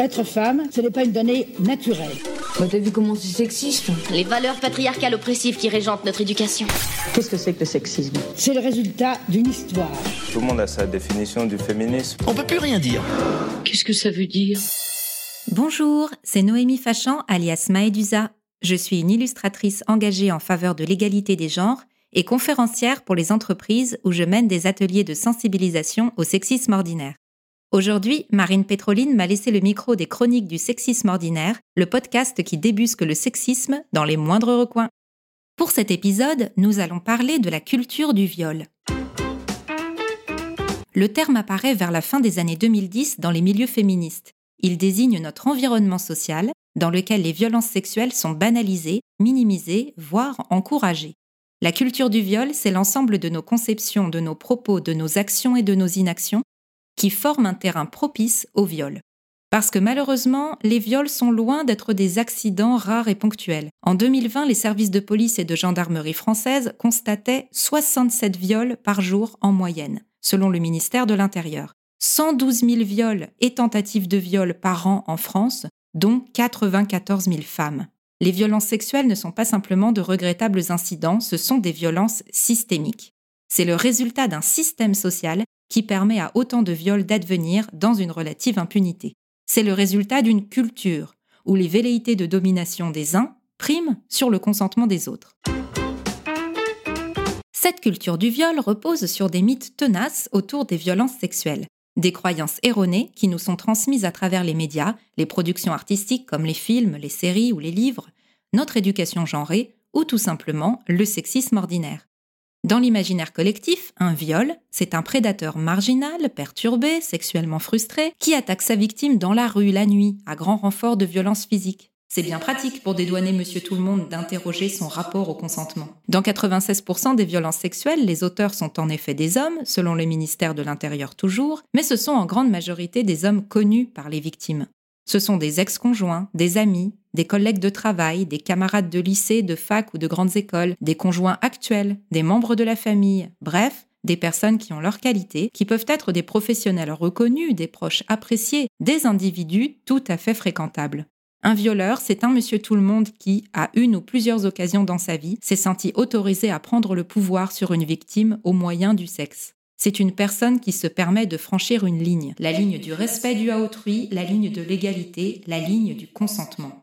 Être femme, ce n'est pas une donnée naturelle. Bah t'as vu comment c'est sexiste Les valeurs patriarcales oppressives qui régentent notre éducation. Qu'est-ce que c'est que le sexisme C'est le résultat d'une histoire. Tout le monde a sa définition du féminisme. On peut plus rien dire. Qu'est-ce que ça veut dire? Bonjour, c'est Noémie Fachan alias Maëdusa. Je suis une illustratrice engagée en faveur de l'égalité des genres et conférencière pour les entreprises où je mène des ateliers de sensibilisation au sexisme ordinaire. Aujourd'hui, Marine Pétroline m'a laissé le micro des Chroniques du sexisme ordinaire, le podcast qui débusque le sexisme dans les moindres recoins. Pour cet épisode, nous allons parler de la culture du viol. Le terme apparaît vers la fin des années 2010 dans les milieux féministes. Il désigne notre environnement social dans lequel les violences sexuelles sont banalisées, minimisées, voire encouragées. La culture du viol, c'est l'ensemble de nos conceptions, de nos propos, de nos actions et de nos inactions qui forment un terrain propice au viol. Parce que malheureusement, les viols sont loin d'être des accidents rares et ponctuels. En 2020, les services de police et de gendarmerie française constataient 67 viols par jour en moyenne, selon le ministère de l'Intérieur. 112 000 viols et tentatives de viol par an en France, dont 94 000 femmes. Les violences sexuelles ne sont pas simplement de regrettables incidents, ce sont des violences systémiques. C'est le résultat d'un système social qui permet à autant de viols d'advenir dans une relative impunité. C'est le résultat d'une culture où les velléités de domination des uns priment sur le consentement des autres. Cette culture du viol repose sur des mythes tenaces autour des violences sexuelles, des croyances erronées qui nous sont transmises à travers les médias, les productions artistiques comme les films, les séries ou les livres, notre éducation genrée ou tout simplement le sexisme ordinaire. Dans l'imaginaire collectif, un viol, c'est un prédateur marginal, perturbé, sexuellement frustré, qui attaque sa victime dans la rue la nuit, à grand renfort de violence physique. C'est bien pratique pour dédouaner Monsieur Tout-le-Monde d'interroger son rapport au consentement. Dans 96% des violences sexuelles, les auteurs sont en effet des hommes, selon le ministère de l'Intérieur toujours, mais ce sont en grande majorité des hommes connus par les victimes. Ce sont des ex-conjoints, des amis, des collègues de travail, des camarades de lycée, de fac ou de grandes écoles, des conjoints actuels, des membres de la famille, bref, des personnes qui ont leurs qualités, qui peuvent être des professionnels reconnus, des proches appréciés, des individus tout à fait fréquentables. Un violeur, c'est un monsieur tout le monde qui, à une ou plusieurs occasions dans sa vie, s'est senti autorisé à prendre le pouvoir sur une victime au moyen du sexe. C'est une personne qui se permet de franchir une ligne, la ligne du respect dû à autrui, la ligne de l'égalité, la ligne du consentement.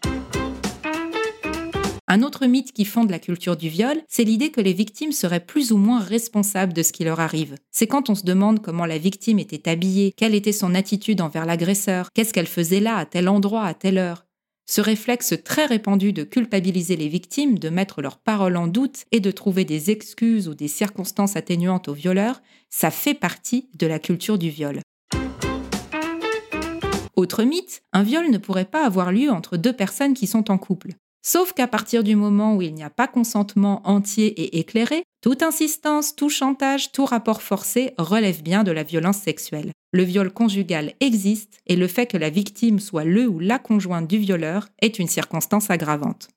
Un autre mythe qui fonde la culture du viol, c'est l'idée que les victimes seraient plus ou moins responsables de ce qui leur arrive. C'est quand on se demande comment la victime était habillée, quelle était son attitude envers l'agresseur, qu'est-ce qu'elle faisait là, à tel endroit, à telle heure. Ce réflexe très répandu de culpabiliser les victimes, de mettre leurs paroles en doute et de trouver des excuses ou des circonstances atténuantes aux violeurs, ça fait partie de la culture du viol. Autre mythe, un viol ne pourrait pas avoir lieu entre deux personnes qui sont en couple. Sauf qu'à partir du moment où il n'y a pas consentement entier et éclairé, toute insistance, tout chantage, tout rapport forcé relève bien de la violence sexuelle. Le viol conjugal existe et le fait que la victime soit le ou la conjointe du violeur est une circonstance aggravante.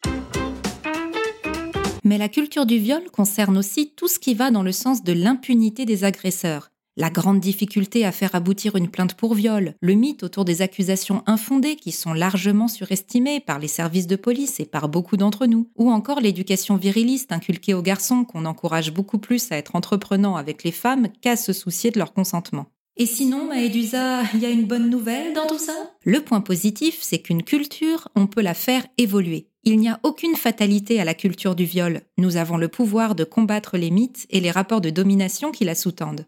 Mais la culture du viol concerne aussi tout ce qui va dans le sens de l'impunité des agresseurs, la grande difficulté à faire aboutir une plainte pour viol, le mythe autour des accusations infondées qui sont largement surestimées par les services de police et par beaucoup d'entre nous, ou encore l'éducation viriliste inculquée aux garçons qu'on encourage beaucoup plus à être entreprenants avec les femmes qu'à se soucier de leur consentement. Et sinon, Maëdusa, il y a une bonne nouvelle dans tout ça? Le point positif, c'est qu'une culture, on peut la faire évoluer. Il n'y a aucune fatalité à la culture du viol. Nous avons le pouvoir de combattre les mythes et les rapports de domination qui la sous-tendent.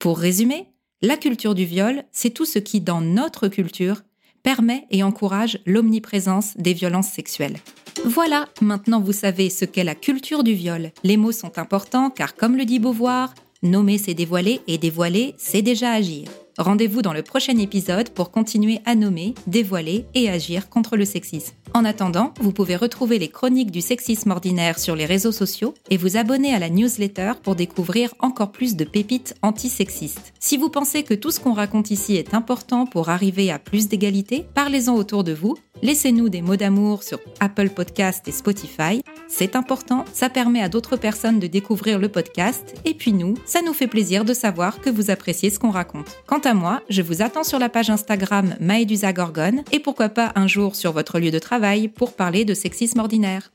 Pour résumer, la culture du viol, c'est tout ce qui, dans notre culture, permet et encourage l'omniprésence des violences sexuelles. Voilà, maintenant vous savez ce qu'est la culture du viol. Les mots sont importants car, comme le dit Beauvoir, nommer c'est dévoiler et dévoiler c'est déjà agir. Rendez-vous dans le prochain épisode pour continuer à nommer, dévoiler et agir contre le sexisme. En attendant, vous pouvez retrouver les chroniques du sexisme ordinaire sur les réseaux sociaux et vous abonner à la newsletter pour découvrir encore plus de pépites antisexistes. Si vous pensez que tout ce qu'on raconte ici est important pour arriver à plus d'égalité, parlez-en autour de vous, laissez-nous des mots d'amour sur Apple Podcast et Spotify. C'est important, ça permet à d'autres personnes de découvrir le podcast, et puis nous, ça nous fait plaisir de savoir que vous appréciez ce qu'on raconte. Quant à moi, je vous attends sur la page Instagram Maëdusa Gorgone, et pourquoi pas un jour sur votre lieu de travail pour parler de sexisme ordinaire.